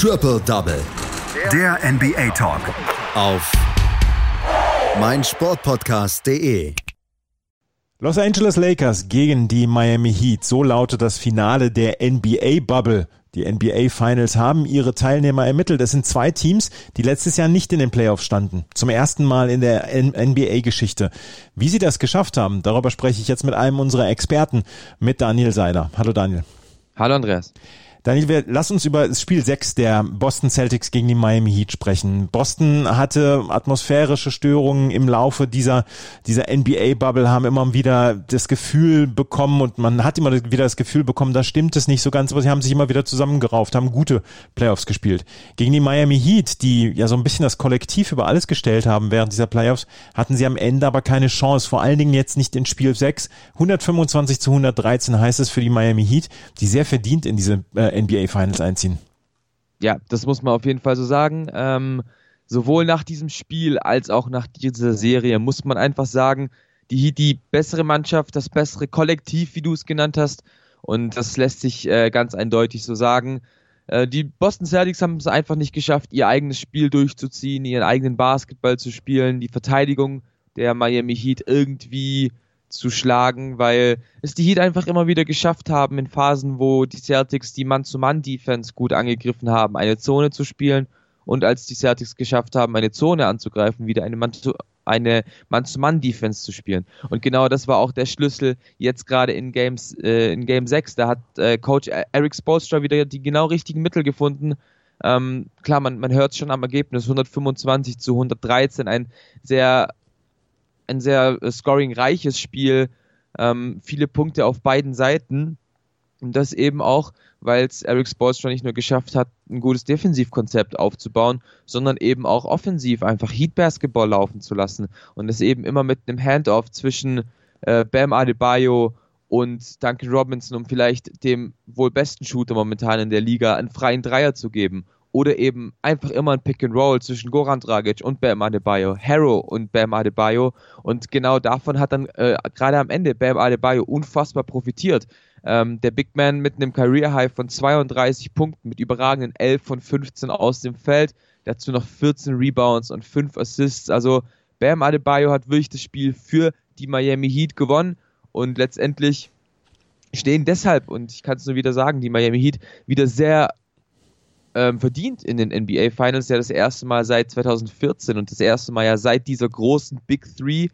Triple Double. Der NBA Talk. Auf meinsportpodcast.de. Los Angeles Lakers gegen die Miami Heat. So lautet das Finale der NBA Bubble. Die NBA Finals haben ihre Teilnehmer ermittelt. Es sind zwei Teams, die letztes Jahr nicht in den Playoffs standen. Zum ersten Mal in der NBA-Geschichte. Wie sie das geschafft haben, darüber spreche ich jetzt mit einem unserer Experten, mit Daniel Seiler. Hallo Daniel. Hallo Andreas. Daniel, wir, lass uns über das Spiel 6 der Boston Celtics gegen die Miami Heat sprechen. Boston hatte atmosphärische Störungen im Laufe dieser, dieser NBA-Bubble, haben immer wieder das Gefühl bekommen und man hat immer wieder das Gefühl bekommen, da stimmt es nicht so ganz, aber sie haben sich immer wieder zusammengerauft, haben gute Playoffs gespielt. Gegen die Miami Heat, die ja so ein bisschen das Kollektiv über alles gestellt haben während dieser Playoffs, hatten sie am Ende aber keine Chance, vor allen Dingen jetzt nicht in Spiel 6. 125 zu 113 heißt es für die Miami Heat, die sehr verdient in diese äh, NBA Finals einziehen. Ja, das muss man auf jeden Fall so sagen. Ähm, sowohl nach diesem Spiel als auch nach dieser Serie muss man einfach sagen, die die bessere Mannschaft, das bessere Kollektiv, wie du es genannt hast. Und das lässt sich äh, ganz eindeutig so sagen. Äh, die Boston Celtics haben es einfach nicht geschafft, ihr eigenes Spiel durchzuziehen, ihren eigenen Basketball zu spielen, die Verteidigung der Miami Heat irgendwie zu schlagen, weil es die Heat einfach immer wieder geschafft haben, in Phasen, wo die Celtics die Mann-zu-Mann-Defense gut angegriffen haben, eine Zone zu spielen und als die Celtics geschafft haben, eine Zone anzugreifen, wieder eine Mann-zu-Mann-Defense zu spielen. Und genau das war auch der Schlüssel jetzt gerade in Games, äh, in Game 6. Da hat äh, Coach Eric Spolstra wieder die genau richtigen Mittel gefunden. Ähm, klar, man, man hört es schon am Ergebnis, 125 zu 113, ein sehr ein sehr äh, scoring-reiches Spiel, ähm, viele Punkte auf beiden Seiten. Und das eben auch, weil es Eric Spoelstra nicht nur geschafft hat, ein gutes Defensivkonzept aufzubauen, sondern eben auch offensiv einfach Heat Basketball laufen zu lassen. Und das eben immer mit einem Handoff zwischen äh, Bam Adebayo und Duncan Robinson, um vielleicht dem wohl besten Shooter momentan in der Liga einen freien Dreier zu geben oder eben einfach immer ein Pick and Roll zwischen Goran Dragic und Bam Adebayo, Harrow und Bam Adebayo und genau davon hat dann äh, gerade am Ende Bam Adebayo unfassbar profitiert. Ähm, der Big Man mit einem Career High von 32 Punkten mit überragenden 11 von 15 aus dem Feld, dazu noch 14 Rebounds und 5 Assists. Also Bam Adebayo hat wirklich das Spiel für die Miami Heat gewonnen und letztendlich stehen deshalb, und ich kann es nur wieder sagen, die Miami Heat wieder sehr ähm, verdient in den NBA Finals, ja das erste Mal seit 2014 und das erste Mal ja seit dieser großen Big Three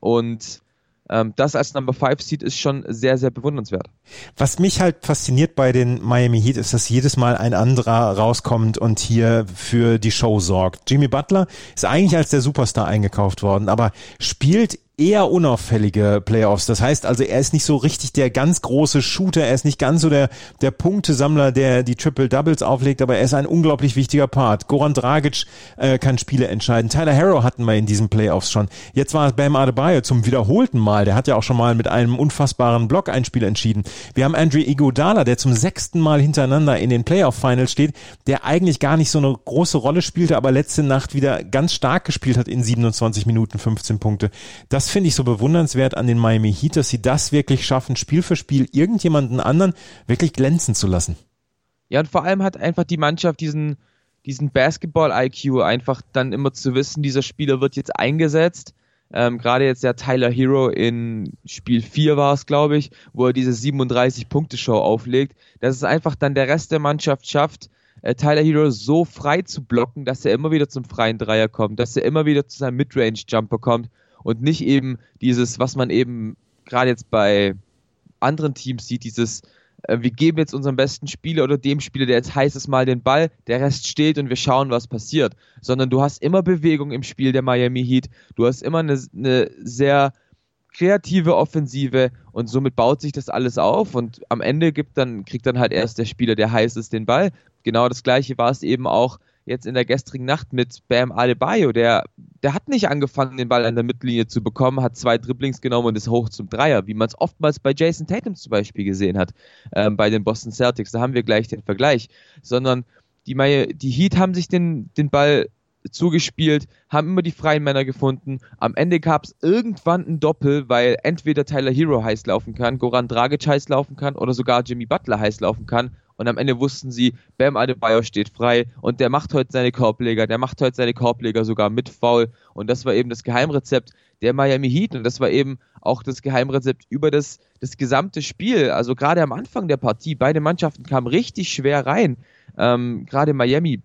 und ähm, das als Number 5 Seed ist schon sehr, sehr bewundernswert. Was mich halt fasziniert bei den Miami Heat ist, dass jedes Mal ein anderer rauskommt und hier für die Show sorgt. Jimmy Butler ist eigentlich als der Superstar eingekauft worden, aber spielt eher unauffällige Playoffs. Das heißt also, er ist nicht so richtig der ganz große Shooter, er ist nicht ganz so der, der Punktesammler, der die Triple Doubles auflegt, aber er ist ein unglaublich wichtiger Part. Goran Dragic äh, kann Spiele entscheiden. Tyler Harrow hatten wir in diesen Playoffs schon. Jetzt war es Bam Adebayo zum wiederholten Mal. Der hat ja auch schon mal mit einem unfassbaren Block ein Spiel entschieden. Wir haben Andrew Iguodala, der zum sechsten Mal hintereinander in den Playoff Finals steht, der eigentlich gar nicht so eine große Rolle spielte, aber letzte Nacht wieder ganz stark gespielt hat in 27 Minuten 15 Punkte. Das das finde ich so bewundernswert an den Miami Heat, dass sie das wirklich schaffen, Spiel für Spiel irgendjemanden anderen wirklich glänzen zu lassen. Ja, und vor allem hat einfach die Mannschaft diesen, diesen Basketball-IQ, einfach dann immer zu wissen, dieser Spieler wird jetzt eingesetzt. Ähm, Gerade jetzt der Tyler Hero in Spiel 4 war es, glaube ich, wo er diese 37-Punkte-Show auflegt, dass es einfach dann der Rest der Mannschaft schafft, äh, Tyler Hero so frei zu blocken, dass er immer wieder zum freien Dreier kommt, dass er immer wieder zu seinem Midrange-Jumper kommt und nicht eben dieses, was man eben gerade jetzt bei anderen Teams sieht, dieses, äh, wir geben jetzt unserem besten Spieler oder dem Spieler, der jetzt heiß ist, mal den Ball, der Rest steht und wir schauen, was passiert. Sondern du hast immer Bewegung im Spiel der Miami Heat, du hast immer eine, eine sehr kreative Offensive und somit baut sich das alles auf und am Ende gibt dann, kriegt dann halt erst der Spieler, der heiß ist, den Ball. Genau das gleiche war es eben auch jetzt in der gestrigen Nacht mit Bam Adebayo, der, der hat nicht angefangen, den Ball an der Mittellinie zu bekommen, hat zwei Dribblings genommen und ist hoch zum Dreier, wie man es oftmals bei Jason Tatum zum Beispiel gesehen hat, ähm, bei den Boston Celtics. Da haben wir gleich den Vergleich. Sondern die, die Heat haben sich den, den Ball zugespielt, haben immer die freien Männer gefunden. Am Ende gab es irgendwann ein Doppel, weil entweder Tyler Hero heiß laufen kann, Goran Dragic heiß laufen kann oder sogar Jimmy Butler heiß laufen kann und am Ende wussten sie, Bam Adebayo steht frei und der macht heute seine Korbleger, der macht heute seine Korbleger sogar mit Foul und das war eben das Geheimrezept der Miami Heat und das war eben auch das Geheimrezept über das, das gesamte Spiel. Also gerade am Anfang der Partie, beide Mannschaften kamen richtig schwer rein. Ähm, gerade Miami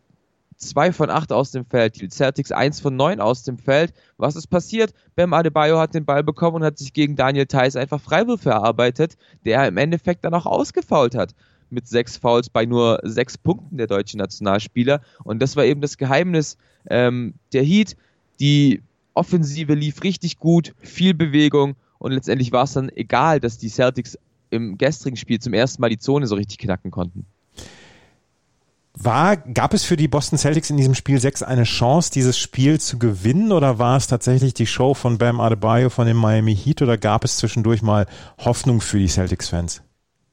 zwei von acht aus dem Feld, die Celtics eins von neun aus dem Feld. Was ist passiert? Bam Adebayo hat den Ball bekommen und hat sich gegen Daniel Theiss einfach Freiwürfe erarbeitet, der im Endeffekt dann auch ausgefault hat mit sechs Fouls bei nur sechs Punkten der deutschen Nationalspieler. Und das war eben das Geheimnis ähm, der Heat. Die Offensive lief richtig gut, viel Bewegung und letztendlich war es dann egal, dass die Celtics im gestrigen Spiel zum ersten Mal die Zone so richtig knacken konnten. War, gab es für die Boston Celtics in diesem Spiel 6 eine Chance, dieses Spiel zu gewinnen oder war es tatsächlich die Show von Bam Adebayo von den Miami Heat oder gab es zwischendurch mal Hoffnung für die Celtics-Fans?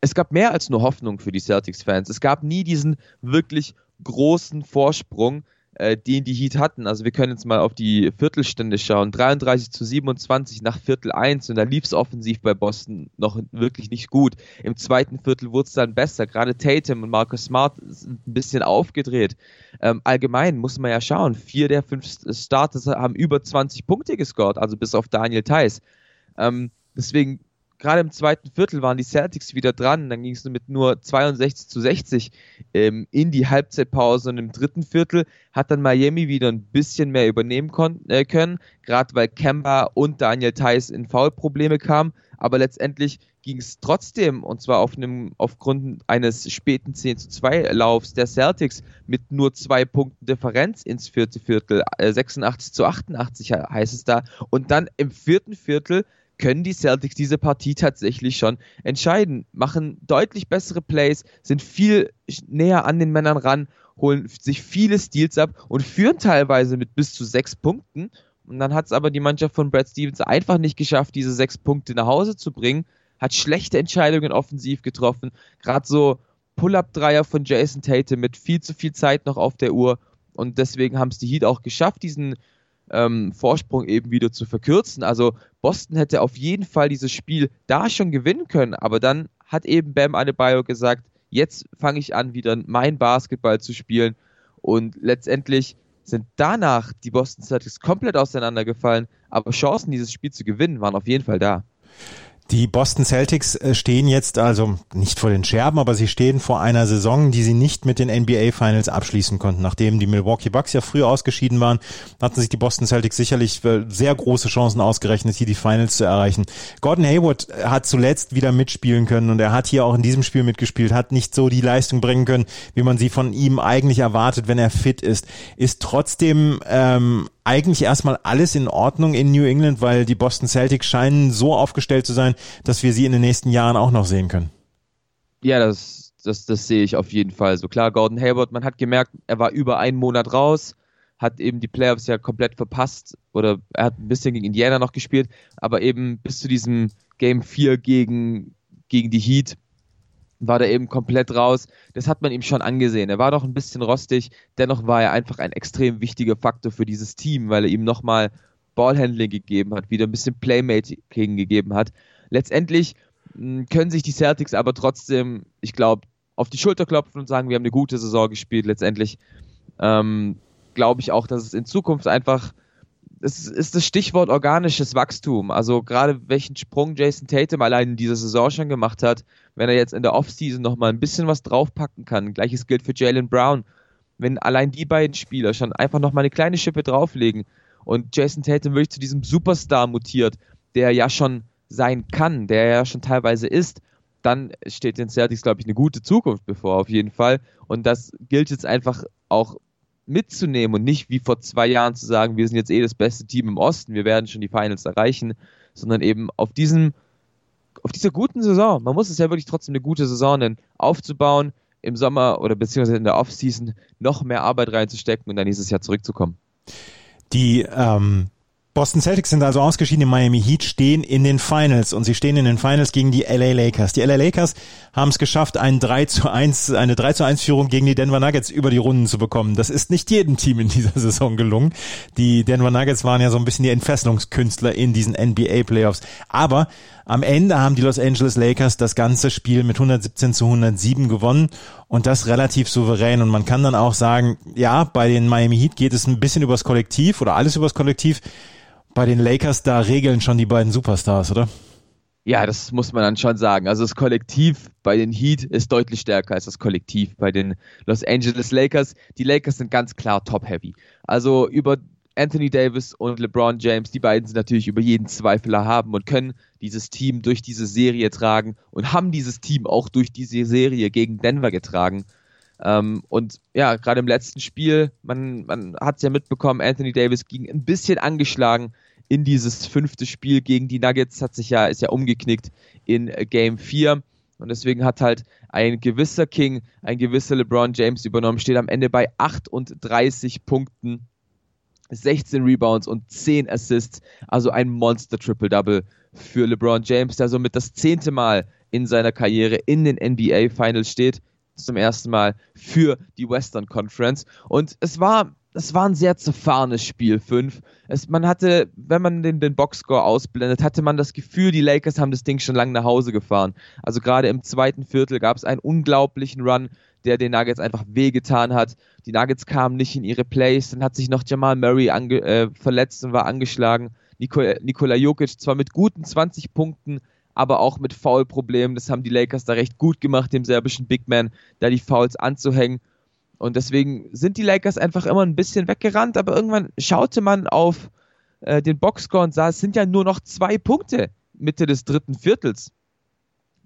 Es gab mehr als nur Hoffnung für die Celtics-Fans. Es gab nie diesen wirklich großen Vorsprung, äh, den die Heat hatten. Also wir können jetzt mal auf die Viertelstände schauen. 33 zu 27 nach Viertel 1 und da lief es offensiv bei Boston noch wirklich nicht gut. Im zweiten Viertel wurde es dann besser. Gerade Tatum und Marcus Smart sind ein bisschen aufgedreht. Ähm, allgemein muss man ja schauen, vier der fünf Starters haben über 20 Punkte gescored, also bis auf Daniel Theiss. Ähm, deswegen gerade im zweiten Viertel waren die Celtics wieder dran. Dann ging es mit nur 62 zu 60 ähm, in die Halbzeitpause. Und im dritten Viertel hat dann Miami wieder ein bisschen mehr übernehmen äh, können, gerade weil Kemba und Daniel Theiss in Foulprobleme kamen. Aber letztendlich ging es trotzdem, und zwar auf einem, aufgrund eines späten 10 zu 2 Laufs der Celtics mit nur zwei Punkten Differenz ins vierte Viertel, äh, 86 zu 88 heißt es da. Und dann im vierten Viertel können die Celtics diese Partie tatsächlich schon entscheiden, machen deutlich bessere Plays, sind viel näher an den Männern ran, holen sich viele Steals ab und führen teilweise mit bis zu sechs Punkten. Und dann hat es aber die Mannschaft von Brad Stevens einfach nicht geschafft, diese sechs Punkte nach Hause zu bringen, hat schlechte Entscheidungen offensiv getroffen, gerade so Pull-up-Dreier von Jason Tate mit viel zu viel Zeit noch auf der Uhr. Und deswegen haben es die Heat auch geschafft, diesen ähm, Vorsprung eben wieder zu verkürzen. Also Boston hätte auf jeden Fall dieses Spiel da schon gewinnen können, aber dann hat eben Bam Adebayo gesagt, jetzt fange ich an, wieder mein Basketball zu spielen und letztendlich sind danach die Boston Celtics komplett auseinandergefallen, aber Chancen, dieses Spiel zu gewinnen, waren auf jeden Fall da. Die Boston Celtics äh, stehen jetzt also nicht vor den Scherben, aber sie stehen vor einer Saison, die sie nicht mit den NBA Finals abschließen konnten. Nachdem die Milwaukee Bucks ja früh ausgeschieden waren, hatten sich die Boston Celtics sicherlich sehr große Chancen ausgerechnet, hier die Finals zu erreichen. Gordon Hayward hat zuletzt wieder mitspielen können und er hat hier auch in diesem Spiel mitgespielt, hat nicht so die Leistung bringen können, wie man sie von ihm eigentlich erwartet, wenn er fit ist. Ist trotzdem ähm, eigentlich erstmal alles in Ordnung in New England, weil die Boston Celtics scheinen so aufgestellt zu sein, dass wir sie in den nächsten Jahren auch noch sehen können. Ja, das, das, das sehe ich auf jeden Fall. So klar, Gordon Hayward, man hat gemerkt, er war über einen Monat raus, hat eben die Playoffs ja komplett verpasst oder er hat ein bisschen gegen Indiana noch gespielt, aber eben bis zu diesem Game 4 gegen, gegen die Heat war der eben komplett raus. Das hat man ihm schon angesehen. Er war doch ein bisschen rostig, dennoch war er einfach ein extrem wichtiger Faktor für dieses Team, weil er ihm nochmal Ballhandling gegeben hat, wieder ein bisschen Playmaking gegeben hat. Letztendlich hm, können sich die Celtics aber trotzdem, ich glaube, auf die Schulter klopfen und sagen, wir haben eine gute Saison gespielt. Letztendlich ähm, glaube ich auch, dass es in Zukunft einfach es ist das Stichwort organisches Wachstum. Also gerade welchen Sprung Jason Tatum allein in dieser Saison schon gemacht hat, wenn er jetzt in der Offseason nochmal ein bisschen was draufpacken kann. Gleiches gilt für Jalen Brown. Wenn allein die beiden Spieler schon einfach nochmal eine kleine Schippe drauflegen und Jason Tatum wirklich zu diesem Superstar mutiert, der ja schon sein kann, der ja schon teilweise ist, dann steht den Celtics, glaube ich, eine gute Zukunft bevor, auf jeden Fall. Und das gilt jetzt einfach auch mitzunehmen und nicht wie vor zwei Jahren zu sagen, wir sind jetzt eh das beste Team im Osten, wir werden schon die Finals erreichen, sondern eben auf diesem, auf dieser guten Saison, man muss es ja wirklich trotzdem eine gute Saison nennen, aufzubauen, im Sommer oder beziehungsweise in der Offseason noch mehr Arbeit reinzustecken und dann nächstes Jahr zurückzukommen. Die ähm, Boston Celtics sind also ausgeschieden, die Miami Heat stehen in den Finals und sie stehen in den Finals gegen die LA Lakers. Die LA Lakers haben es geschafft, ein 3 zu 1, eine 3 zu 1 Führung gegen die Denver Nuggets über die Runden zu bekommen. Das ist nicht jedem Team in dieser Saison gelungen. Die Denver Nuggets waren ja so ein bisschen die Entfesselungskünstler in diesen NBA Playoffs. Aber am Ende haben die Los Angeles Lakers das ganze Spiel mit 117 zu 107 gewonnen und das relativ souverän. Und man kann dann auch sagen, ja, bei den Miami Heat geht es ein bisschen übers Kollektiv oder alles übers Kollektiv. Bei den Lakers, da regeln schon die beiden Superstars, oder? Ja, das muss man dann schon sagen. Also das Kollektiv bei den Heat ist deutlich stärker als das Kollektiv bei den Los Angeles Lakers. Die Lakers sind ganz klar top-heavy. Also über Anthony Davis und LeBron James, die beiden sind natürlich über jeden Zweifel erhaben und können dieses Team durch diese Serie tragen und haben dieses Team auch durch diese Serie gegen Denver getragen. Ähm, und ja, gerade im letzten Spiel, man, man hat es ja mitbekommen, Anthony Davis ging ein bisschen angeschlagen in dieses fünfte Spiel gegen die Nuggets, hat sich ja, ist ja umgeknickt in Game 4. Und deswegen hat halt ein gewisser King, ein gewisser LeBron James übernommen, steht am Ende bei 38 Punkten 16 Rebounds und 10 Assists, also ein Monster Triple-Double für LeBron James, der somit das zehnte Mal in seiner Karriere in den NBA Finals steht, zum ersten Mal für die Western Conference. Und es war, es war ein sehr zerfahrenes Spiel 5. Es, man hatte, wenn man den, den Boxscore ausblendet, hatte man das Gefühl, die Lakers haben das Ding schon lange nach Hause gefahren. Also gerade im zweiten Viertel gab es einen unglaublichen Run der den Nuggets einfach wehgetan hat. Die Nuggets kamen nicht in ihre Plays, dann hat sich noch Jamal Murray äh, verletzt und war angeschlagen. Nikola Jokic zwar mit guten 20 Punkten, aber auch mit Foul-Problemen. Das haben die Lakers da recht gut gemacht, dem serbischen Big Man, da die Fouls anzuhängen. Und deswegen sind die Lakers einfach immer ein bisschen weggerannt, aber irgendwann schaute man auf äh, den Boxscore und sah, es sind ja nur noch zwei Punkte Mitte des dritten Viertels,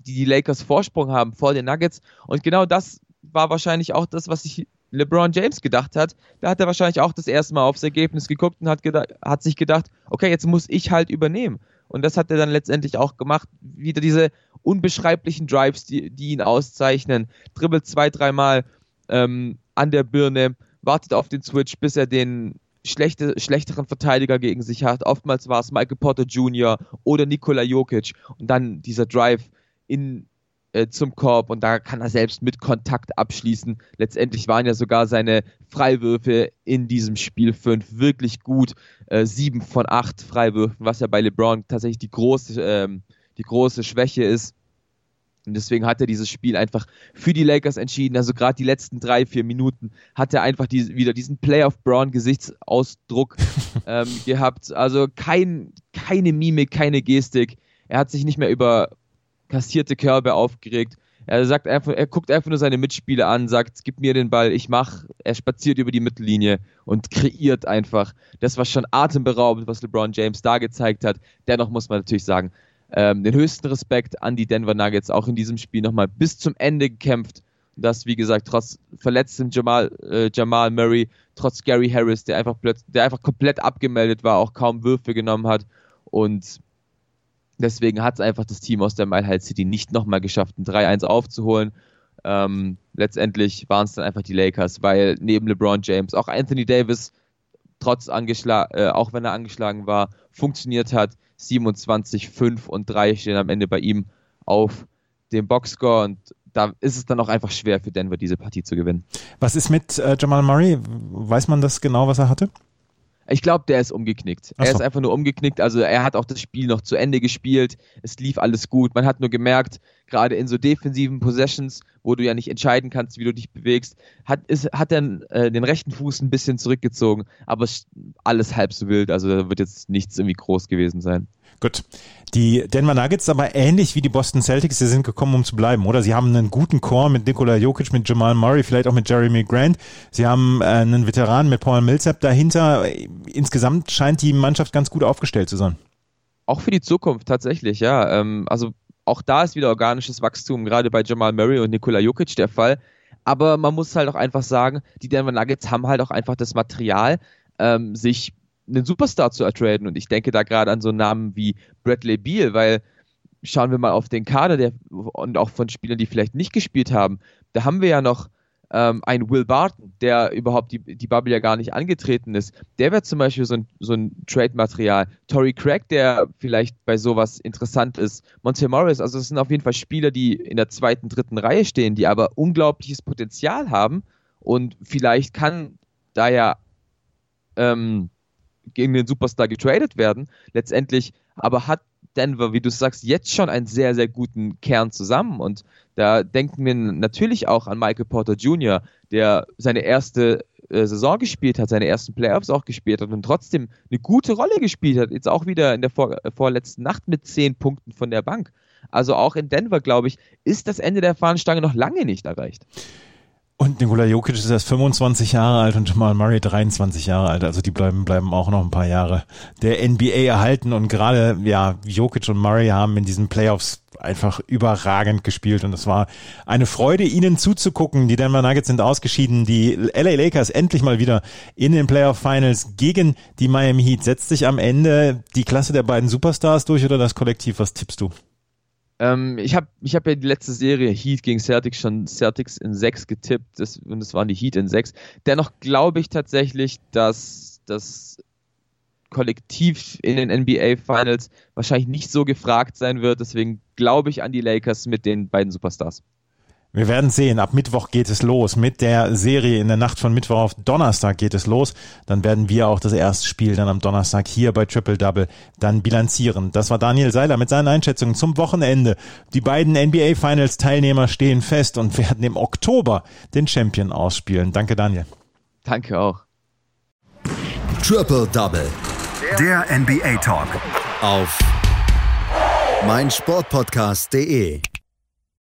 die die Lakers Vorsprung haben vor den Nuggets. Und genau das war wahrscheinlich auch das, was sich LeBron James gedacht hat. Da hat er wahrscheinlich auch das erste Mal aufs Ergebnis geguckt und hat, hat sich gedacht, okay, jetzt muss ich halt übernehmen. Und das hat er dann letztendlich auch gemacht. Wieder diese unbeschreiblichen Drives, die, die ihn auszeichnen. Dribbelt zwei, dreimal ähm, an der Birne, wartet auf den Switch, bis er den schlechte, schlechteren Verteidiger gegen sich hat. Oftmals war es Michael Potter Jr. oder Nikola Jokic. Und dann dieser Drive in, äh, zum Korb und da kann er selbst mit Kontakt abschließen. Letztendlich waren ja sogar seine Freiwürfe in diesem Spiel 5 wirklich gut. Äh, 7 von 8 Freiwürfen, was ja bei LeBron tatsächlich die große, ähm, die große Schwäche ist. Und deswegen hat er dieses Spiel einfach für die Lakers entschieden. Also gerade die letzten drei, vier Minuten hat er einfach die, wieder diesen Playoff Brown Gesichtsausdruck ähm, gehabt. Also kein, keine Mimik, keine Gestik. Er hat sich nicht mehr über kassierte Körbe aufgeregt. Er sagt einfach, er guckt einfach nur seine Mitspieler an, sagt, gib mir den Ball, ich mach. Er spaziert über die Mittellinie und kreiert einfach. Das war schon atemberaubend, was LeBron James da gezeigt hat. Dennoch muss man natürlich sagen, ähm, den höchsten Respekt an die Denver Nuggets, auch in diesem Spiel nochmal bis zum Ende gekämpft. Das, wie gesagt, trotz verletztem Jamal, äh, Jamal Murray, trotz Gary Harris, der einfach, der einfach komplett abgemeldet war, auch kaum Würfe genommen hat. Und Deswegen hat es einfach das Team aus der Mile High City nicht nochmal geschafft, ein 3-1 aufzuholen. Ähm, letztendlich waren es dann einfach die Lakers, weil neben LeBron James auch Anthony Davis, trotz angeschlagen, äh, auch wenn er angeschlagen war, funktioniert hat. 27, 5 und 3 stehen am Ende bei ihm auf dem Boxscore und da ist es dann auch einfach schwer für Denver, diese Partie zu gewinnen. Was ist mit äh, Jamal Murray? Weiß man das genau, was er hatte? Ich glaube, der ist umgeknickt. So. Er ist einfach nur umgeknickt. Also er hat auch das Spiel noch zu Ende gespielt. Es lief alles gut. Man hat nur gemerkt, gerade in so defensiven Possessions, wo du ja nicht entscheiden kannst, wie du dich bewegst, hat, ist, hat er äh, den rechten Fuß ein bisschen zurückgezogen. Aber alles halb so wild. Also da wird jetzt nichts irgendwie groß gewesen sein. Gut. Die Denver Nuggets aber ähnlich wie die Boston Celtics, sie sind gekommen, um zu bleiben, oder? Sie haben einen guten Core mit Nikola Jokic, mit Jamal Murray, vielleicht auch mit Jeremy Grant. Sie haben äh, einen Veteran mit Paul Millsap dahinter. Insgesamt scheint die Mannschaft ganz gut aufgestellt zu sein. Auch für die Zukunft tatsächlich, ja. Ähm, also auch da ist wieder organisches Wachstum, gerade bei Jamal Murray und Nikola Jokic der Fall. Aber man muss halt auch einfach sagen, die Denver Nuggets haben halt auch einfach das Material, ähm, sich einen Superstar zu ertraden. Und ich denke da gerade an so Namen wie Bradley Beal, weil schauen wir mal auf den Kader der, und auch von Spielern, die vielleicht nicht gespielt haben. Da haben wir ja noch ähm, ein Will Barton, der überhaupt die, die Bubble ja gar nicht angetreten ist, der wäre zum Beispiel so ein, so ein Trade-Material. Tory Craig, der vielleicht bei sowas interessant ist. Monte Morris, also das sind auf jeden Fall Spieler, die in der zweiten, dritten Reihe stehen, die aber unglaubliches Potenzial haben und vielleicht kann da ja ähm, gegen den Superstar getradet werden. Letztendlich aber hat Denver, wie du sagst, jetzt schon einen sehr, sehr guten Kern zusammen. Und da denken wir natürlich auch an Michael Porter Jr., der seine erste äh, Saison gespielt hat, seine ersten Playoffs auch gespielt hat und trotzdem eine gute Rolle gespielt hat. Jetzt auch wieder in der vor, äh, vorletzten Nacht mit zehn Punkten von der Bank. Also auch in Denver, glaube ich, ist das Ende der Fahnenstange noch lange nicht erreicht. Und Nikola Jokic ist erst 25 Jahre alt und Jamal Murray 23 Jahre alt. Also die bleiben, bleiben auch noch ein paar Jahre der NBA erhalten. Und gerade, ja, Jokic und Murray haben in diesen Playoffs einfach überragend gespielt. Und es war eine Freude, ihnen zuzugucken. Die Denver Nuggets sind ausgeschieden. Die LA Lakers endlich mal wieder in den Playoff Finals gegen die Miami Heat. Setzt sich am Ende die Klasse der beiden Superstars durch oder das Kollektiv? Was tippst du? Ähm, ich habe ich hab ja die letzte Serie Heat gegen Celtics schon Celtics in 6 getippt das, und es waren die Heat in 6. Dennoch glaube ich tatsächlich, dass das Kollektiv in den NBA Finals wahrscheinlich nicht so gefragt sein wird. Deswegen glaube ich an die Lakers mit den beiden Superstars. Wir werden sehen. Ab Mittwoch geht es los mit der Serie. In der Nacht von Mittwoch auf Donnerstag geht es los. Dann werden wir auch das erste Spiel dann am Donnerstag hier bei Triple Double dann bilanzieren. Das war Daniel Seiler mit seinen Einschätzungen zum Wochenende. Die beiden NBA Finals Teilnehmer stehen fest und werden im Oktober den Champion ausspielen. Danke Daniel. Danke auch. Triple Double. Der NBA Talk. Auf meinsportpodcast.de